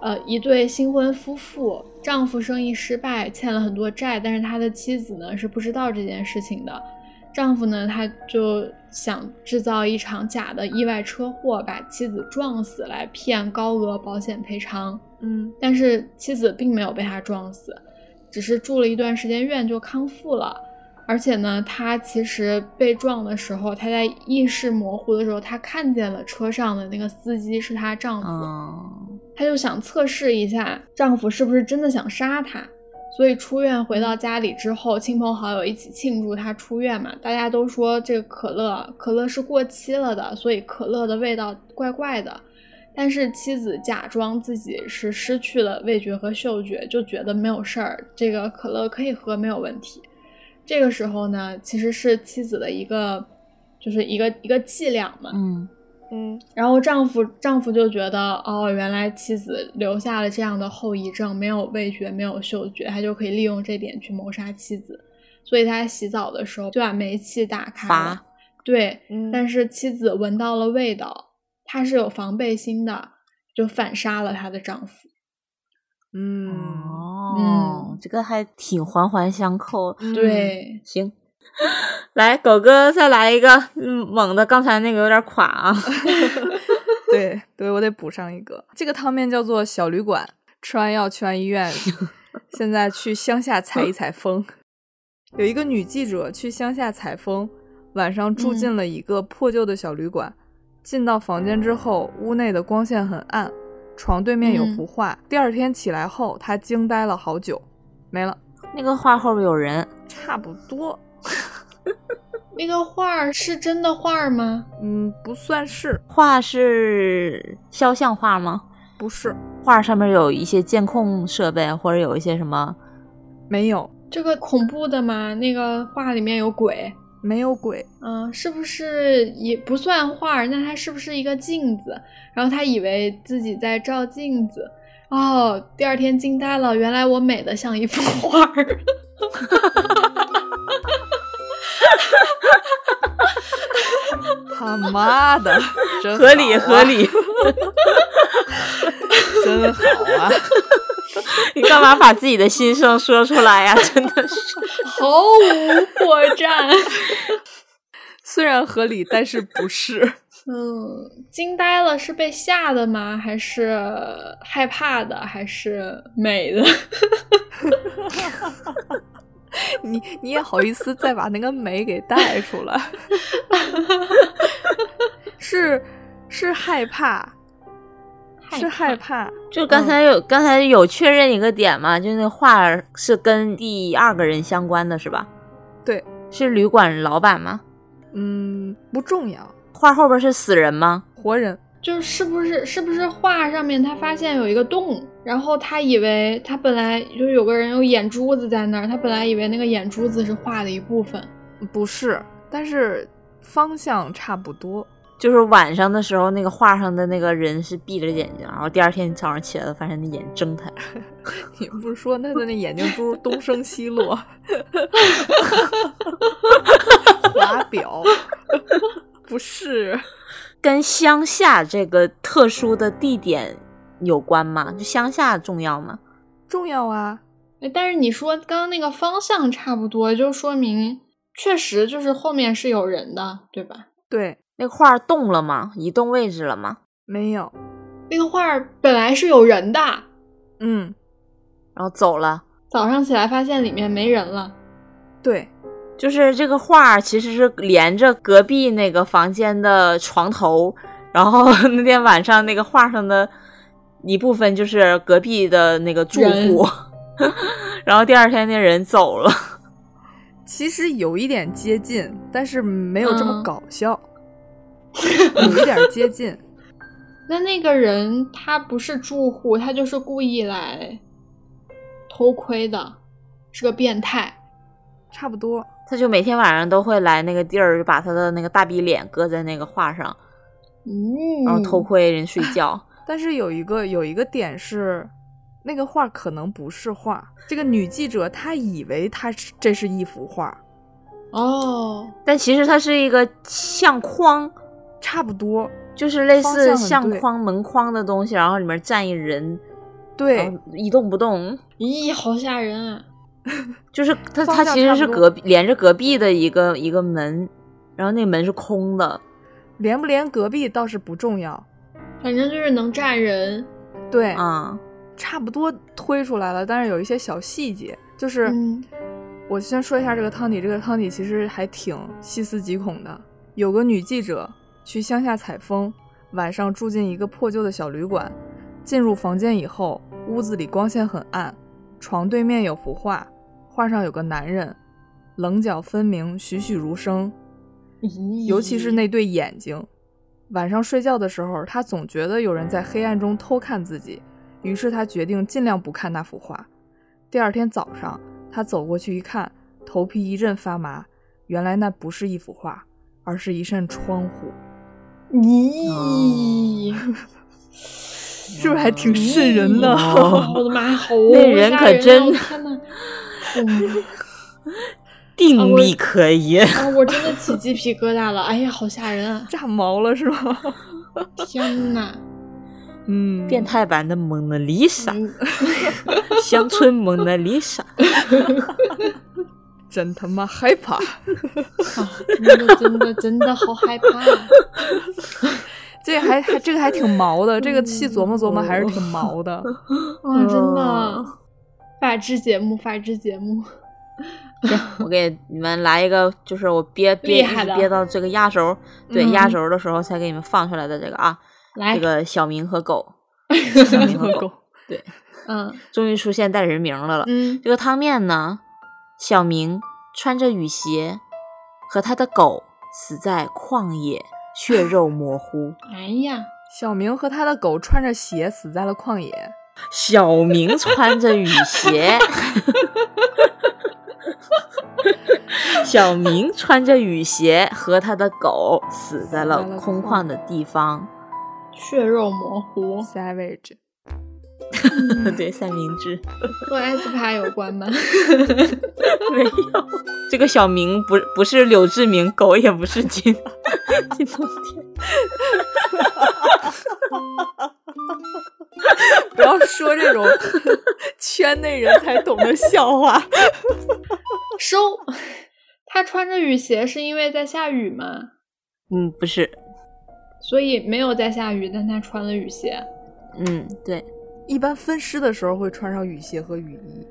呃，一对新婚夫妇，丈夫生意失败，欠了很多债，但是他的妻子呢是不知道这件事情的。丈夫呢他就想制造一场假的意外车祸，把妻子撞死来骗高额保险赔偿。嗯，但是妻子并没有被他撞死，只是住了一段时间院就康复了。而且呢，他其实被撞的时候，他在意识模糊的时候，他看见了车上的那个司机是他丈夫，他就想测试一下丈夫是不是真的想杀她，所以出院回到家里之后，亲朋好友一起庆祝他出院嘛。大家都说这个可乐，可乐是过期了的，所以可乐的味道怪怪的。但是妻子假装自己是失去了味觉和嗅觉，就觉得没有事儿，这个可乐可以喝，没有问题。这个时候呢，其实是妻子的一个，就是一个一个伎俩嘛。嗯。嗯，然后丈夫丈夫就觉得，哦，原来妻子留下了这样的后遗症，没有味觉，没有嗅觉，他就可以利用这点去谋杀妻子。所以他洗澡的时候就把煤气打开了，对，但是妻子闻到了味道，她是有防备心的，就反杀了她的丈夫。嗯，哦，这个还挺环环相扣。对，行。*laughs* 来，狗哥再来一个猛的，刚才那个有点垮啊。*laughs* *laughs* 对对，我得补上一个。这个汤面叫做小旅馆，吃完药去完医院，现在去乡下采一采风。有一个女记者去乡下采风，晚上住进了一个破旧的小旅馆。进到房间之后，屋内的光线很暗，床对面有幅画。第二天起来后，她惊呆了好久。没了，那个画后边有人，差不多。*laughs* 那个画是真的画吗？嗯，不算是。画是肖像画吗？不是。画上面有一些监控设备，或者有一些什么？没有。这个恐怖的吗？那个画里面有鬼？没有鬼。嗯，是不是也不算画？那它是不是一个镜子？然后他以为自己在照镜子。哦，第二天惊呆了，原来我美的像一幅画。*laughs* 他妈的，真合理合理，真好啊！你干嘛把自己的心声说出来呀？*laughs* 真的是毫无破绽。虽然合理，但是不是。嗯，惊呆了是被吓的吗？还是害怕的？还是美的？*laughs* *laughs* 你你也好意思再把那个美给带出来？*laughs* 是是害怕，是害怕。就刚才有刚才有确认一个点嘛？就那画是跟第二个人相关的是吧？对，是旅馆老板吗？嗯，不重要。画后边是死人吗？活人。就是不是是不是画上面他发现有一个洞，然后他以为他本来就是有个人有眼珠子在那儿，他本来以为那个眼珠子是画的一部分，不是，但是方向差不多。就是晚上的时候，那个画上的那个人是闭着眼睛，然后第二天早上起来了，发现那眼睁开。*laughs* 你不是说他的那眼睛珠东升西落？*laughs* 华表？不是。跟乡下这个特殊的地点有关吗？就乡下重要吗？重要啊！哎，但是你说刚刚那个方向差不多，就说明确实就是后面是有人的，对吧？对，那画动了吗？移动位置了吗？没有，那个画本来是有人的，嗯，然后走了。早上起来发现里面没人了，对。就是这个画其实是连着隔壁那个房间的床头，然后 *laughs* 那天晚上那个画上的一部分就是隔壁的那个住户，*laughs* 然后第二天那人走了。其实有一点接近，但是没有这么搞笑，有一点接近。*laughs* 那那个人他不是住户，他就是故意来偷窥的，是个变态，差不多。他就每天晚上都会来那个地儿，就把他的那个大逼脸搁在那个画上，嗯，然后偷窥人睡觉。*laughs* 但是有一个有一个点是，那个画可能不是画。这个女记者她以为她是这是一幅画，哦，但其实它是一个相框，差不多就是类似相框门框的东西，然后里面站一人，对，一动不动。咦，好吓人啊！*laughs* 就是它它其实是隔壁连着隔壁的一个一个门，然后那门是空的，连不连隔壁倒是不重要，反正就是能站人。对啊，差不多推出来了，但是有一些小细节，就是我先说一下这个汤底，这个汤底其实还挺细思极恐的。有个女记者去乡下采风，晚上住进一个破旧的小旅馆，进入房间以后，屋子里光线很暗。床对面有幅画，画上有个男人，棱角分明，栩栩如生。尤其是那对眼睛。晚上睡觉的时候，他总觉得有人在黑暗中偷看自己，于是他决定尽量不看那幅画。第二天早上，他走过去一看，头皮一阵发麻。原来那不是一幅画，而是一扇窗户。咦，*laughs* 是不是还挺瘆人的？*laughs* 我的妈，好那人可真……天呐，*laughs* 定力可以啊！我真的起鸡皮疙瘩了。哎呀，好吓人啊！炸毛了是吗？天呐，嗯，变态版的蒙娜丽莎，*laughs* 乡村蒙娜丽莎。*laughs* 真他妈害怕！真的真的真的好害怕！*laughs* 这还还这个还挺毛的，这个细琢磨琢磨还是挺毛的。啊，真的，法制节目，法制节目。*laughs* 我给你们来一个，就是我憋 *laughs* 憋憋到这个压轴，对压轴的时候才给你们放出来的这个啊，来，这个小明和狗，*laughs* 小明和狗，对，嗯，终于出现带人名的了。嗯，这个汤面呢？小明穿着雨鞋，和他的狗死在旷野，血肉模糊。哎呀，小明和他的狗穿着鞋死在了旷野。小明穿着雨鞋，*laughs* 小明穿着雨鞋和他的狗死在了空旷的地方，血肉模糊，savage。*laughs* 对，三明治 *laughs* 和 S 趴有关吗？没有，这个小明不不是柳志明，狗也不是金金冬天。*laughs* 不要说这种 *laughs* 圈内人才懂的笑话。*laughs* 收。他穿着雨鞋是因为在下雨吗？嗯，不是。所以没有在下雨，但他穿了雨鞋。嗯，对。一般分尸的时候会穿上雨鞋和雨衣。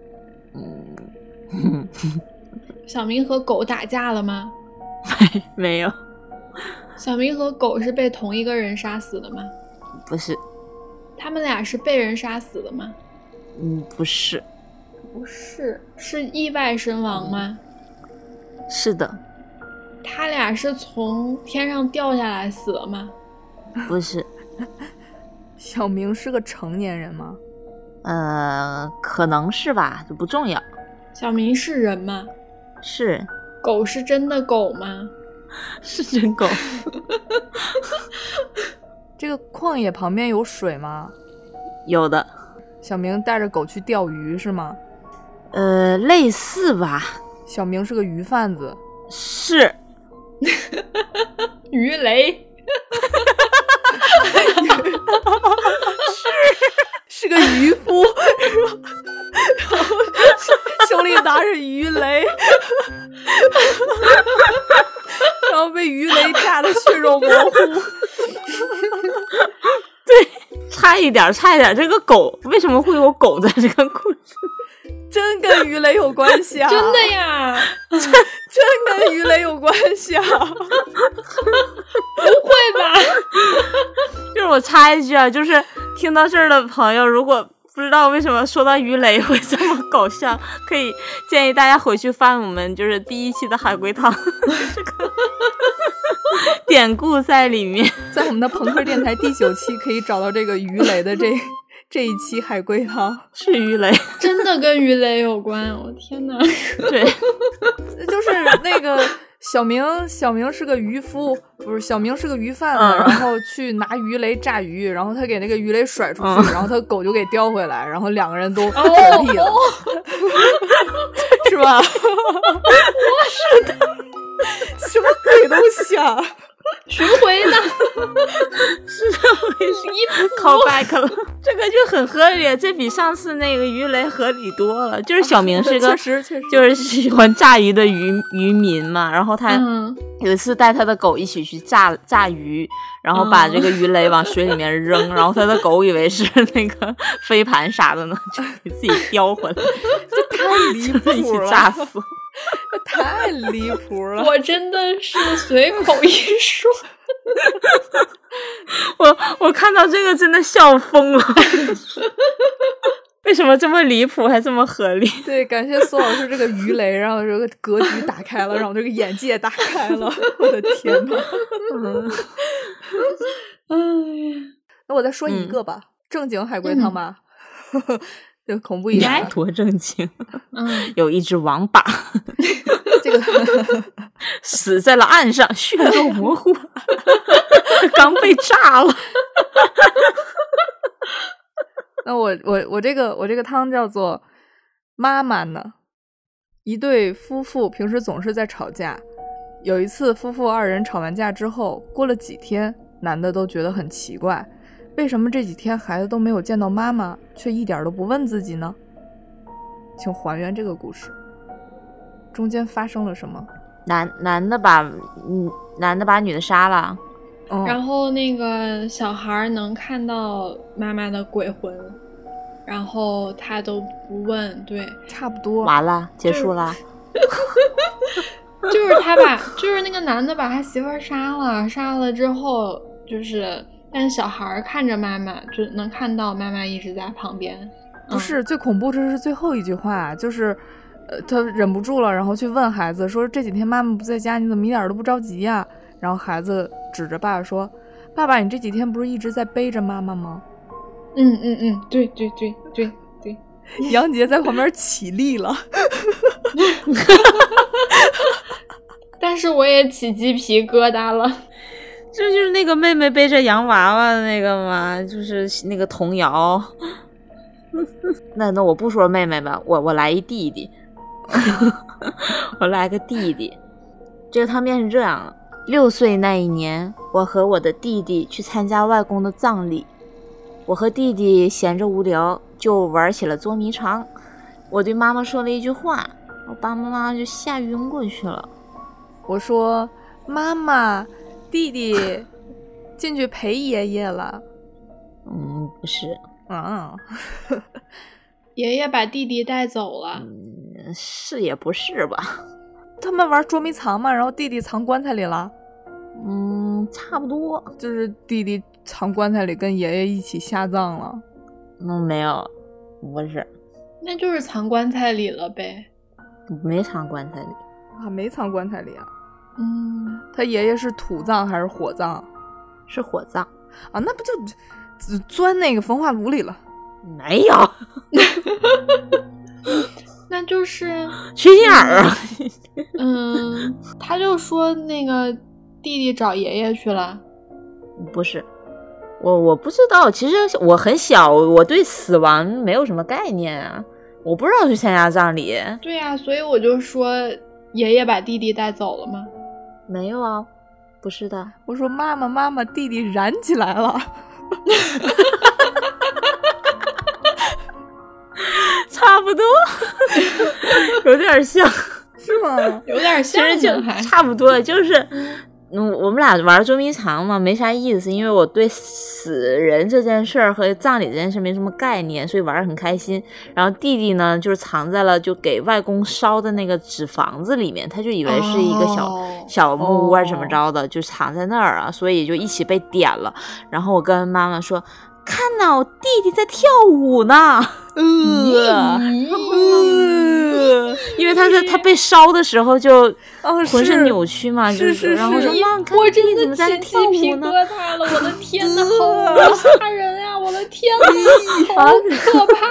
嗯，小明和狗打架了吗？没没有。小明和狗是被同一个人杀死的吗？不是。他们俩是被人杀死的吗？嗯，不是。不是，是意外身亡吗？是的。他俩是从天上掉下来死了吗？不是。*laughs* 小明是个成年人吗？呃，可能是吧，这不重要。小明是人吗？是。狗是真的狗吗？*laughs* 是真狗。*laughs* 这个旷野旁边有水吗？有的。小明带着狗去钓鱼是吗？呃，类似吧。小明是个鱼贩子。是。*laughs* 鱼雷。*laughs* 是是个渔夫，然后手里拿着鱼雷，然后被鱼雷炸的血肉模糊。*laughs* 对，差一点，差一点。这个狗为什么会有狗在这个故事？真跟鱼雷有关系啊！真的呀，真真跟鱼雷有关系啊！*laughs* 不会吧？就是我插一句啊，就是听到这儿的朋友，如果不知道为什么说到鱼雷会这么搞笑，可以建议大家回去翻我们就是第一期的海龟汤，*laughs* 这个典故在里面，在我们的朋克电台第九期可以找到这个鱼雷的这。*laughs* 这一期海龟汤是鱼雷，真的跟鱼雷有关。我天哪！*laughs* 对，就是那个小明，小明是个渔夫，不是小明是个鱼贩子，然后去拿鱼雷炸鱼，然后他给那个鱼雷甩出去，然后他狗就给叼回来，然后两个人都嗝屁了，*laughs* 是吧？*laughs* 是的，*laughs* 什么鬼东西啊？巡回呢？是这回事，call back 了，这个就很合理，这比上次那个鱼雷合理多了。就是小明是个，*laughs* 确实确实，就是喜欢炸鱼的渔渔民嘛。然后他有一次带他的狗一起去炸炸鱼，然后把这个鱼雷往水里面扔，*laughs* 然后他的狗以为是那个飞盘啥的呢，*laughs* 就给自己叼回来，*laughs* 这太离谱了，一起炸死。这太离谱了！我真的是随口一说，我我看到这个真的笑疯了。*laughs* 为什么这么离谱还这么合理？*laughs* 对，感谢苏老师这个鱼雷，让我这个格局打开了，让我这个眼界打开了。*laughs* 我的天呐。嗯，那我再说一个吧，正经海龟汤吧，就恐怖一点。多正经。嗯，有一只王八，这个死在了岸上，血肉模糊，刚被炸了。那我我我这个我这个汤叫做妈妈呢。一对夫妇平时总是在吵架，有一次夫妇二人吵完架之后，过了几天，男的都觉得很奇怪，为什么这几天孩子都没有见到妈妈，却一点都不问自己呢？请还原这个故事，中间发生了什么？男男的把嗯男的把女的杀了。然后那个小孩能看到妈妈的鬼魂，然后他都不问，对，差不多完了，结束了。*laughs* 就是他把，就是那个男的把他媳妇儿杀了，杀了之后，就是，但是小孩看着妈妈，就能看到妈妈一直在旁边。不是最恐怖，这是最后一句话，就是，呃，他忍不住了，然后去问孩子说：“这几天妈妈不在家，你怎么一点都不着急呀？”然后孩子指着爸爸说：“爸爸，你这几天不是一直在背着妈妈吗？”嗯嗯嗯，对对对对对。杨杰在旁边起立了，*laughs* 但是我也起鸡皮疙瘩了。这就是那个妹妹背着洋娃娃的那个吗？就是那个童谣。*laughs* 那那我不说妹妹吧，我我来一弟弟，*laughs* 我来个弟弟。这个汤面是这样的。六岁那一年，我和我的弟弟去参加外公的葬礼。我和弟弟闲着无聊，就玩起了捉迷藏。我对妈妈说了一句话，我爸爸妈妈就吓晕过去了。我说：“妈妈，弟弟进去陪爷爷了。”嗯，不是啊，爷爷把弟弟带走了。嗯，是也不是吧？他们玩捉迷藏嘛，然后弟弟藏棺材里了。嗯，差不多，就是弟弟藏棺材里，跟爷爷一起下葬了。嗯，没有，不是，那就是藏棺材里了呗。没藏棺材里啊，没藏棺材里啊。嗯，他爷爷是土葬还是火葬？是火葬啊，那不就钻那个焚化炉里了？没有。*laughs* 那就是缺心眼儿啊！嗯，他就说那个弟弟找爷爷去了。不是，我我不知道。其实我很小，我对死亡没有什么概念啊，我不知道去参加葬礼。对呀，所以我就说爷爷把弟弟带走了吗？没有啊，不是的。我说妈妈，妈妈，弟弟燃起来了。*laughs* *laughs* 差不多，*laughs* 有点像，是吗？*laughs* 有点像，其实就差不多，就是，嗯，我们俩玩捉迷藏嘛，没啥意思，因为我对死人这件事儿和葬礼这件事没什么概念，所以玩的很开心。然后弟弟呢，就是藏在了就给外公烧的那个纸房子里面，他就以为是一个小小木屋啊，怎么着的，就藏在那儿啊，所以就一起被点了。然后我跟妈妈说。看呐，我弟弟在跳舞呢，呃，因为他在他被烧的时候就浑身扭曲嘛，就是是，然后说妈，看我么在跳舞呢？疙瘩了，我的 *laughs* 天呐，好吓人呀！我的天呐，好可怕。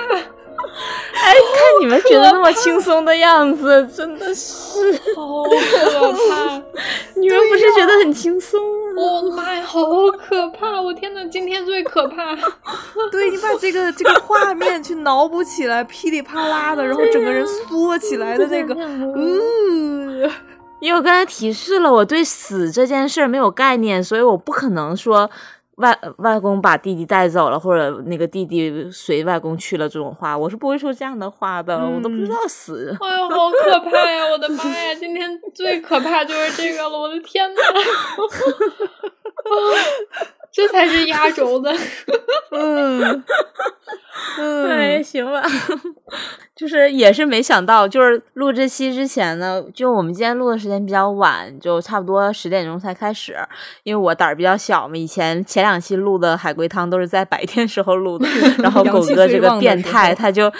你们觉得那么轻松的样子，*laughs* 真的是好可怕！*laughs* 你们不是觉得很轻松吗？我的妈呀，好可怕！我天呐，今天最可怕。*laughs* 对你把这个这个画面去脑补起来，噼里啪啦的，然后整个人缩起来的那个，嗯，因为我刚才提示了，我对死这件事没有概念，所以我不可能说。外外公把弟弟带走了，或者那个弟弟随外公去了，这种话我是不会说这样的话的，我都不知道死。哎呦，好可怕呀！我的妈呀，今天最可怕就是这个了，我的天呐！*laughs* 这才是压轴的。*laughs* 嗯，哎，行吧，*laughs* 就是也是没想到，就是录这期之前呢，就我们今天录的时间比较晚，就差不多十点钟才开始，因为我胆儿比较小嘛。以前前两期录的海龟汤都是在白天时候录的，*laughs* 然后狗哥这个变态他就。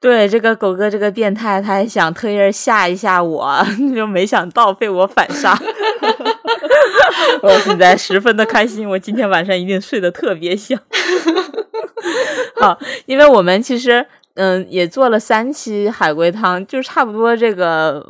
对这个狗哥这个变态，他还想特意吓一吓我，就没想到被我反杀。*laughs* 我现在十分的开心，我今天晚上一定睡得特别香。*laughs* 好，因为我们其实嗯也做了三期海龟汤，就差不多这个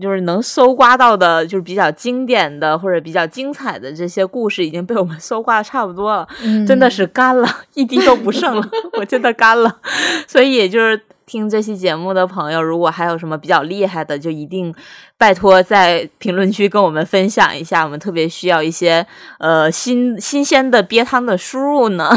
就是能搜刮到的，就是比较经典的或者比较精彩的这些故事已经被我们搜刮的差不多了，真的是干了，一滴都不剩了，我真的干了，所以也就是。听这期节目的朋友，如果还有什么比较厉害的，就一定拜托在评论区跟我们分享一下，我们特别需要一些呃新新鲜的憋汤的输入呢。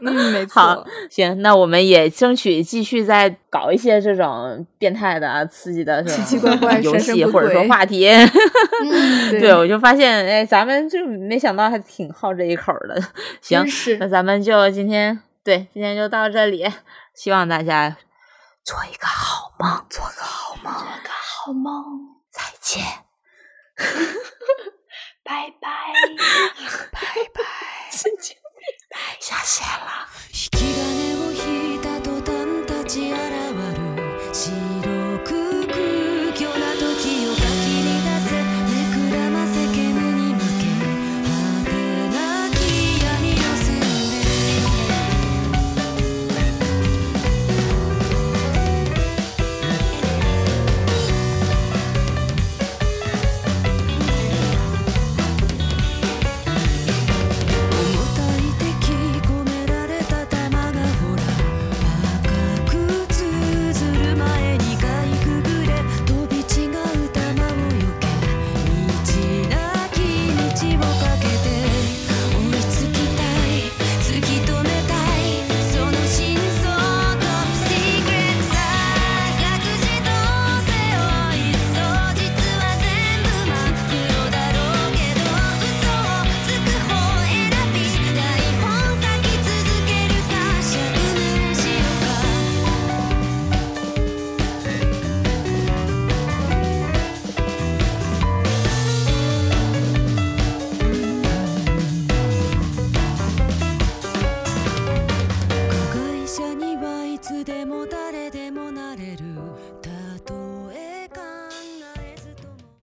嗯，没 *laughs* 错。好，行，那我们也争取继续再搞一些这种变态的、刺激的、奇奇怪怪 *laughs* 游戏或者说话题。*laughs* 对，我就发现，哎，咱们就没想到还挺好这一口的。行，那咱们就今天对今天就到这里，希望大家。做一个好梦，做个好梦，做个好梦，再见，*laughs* 拜拜，拜拜，神经病，下线了。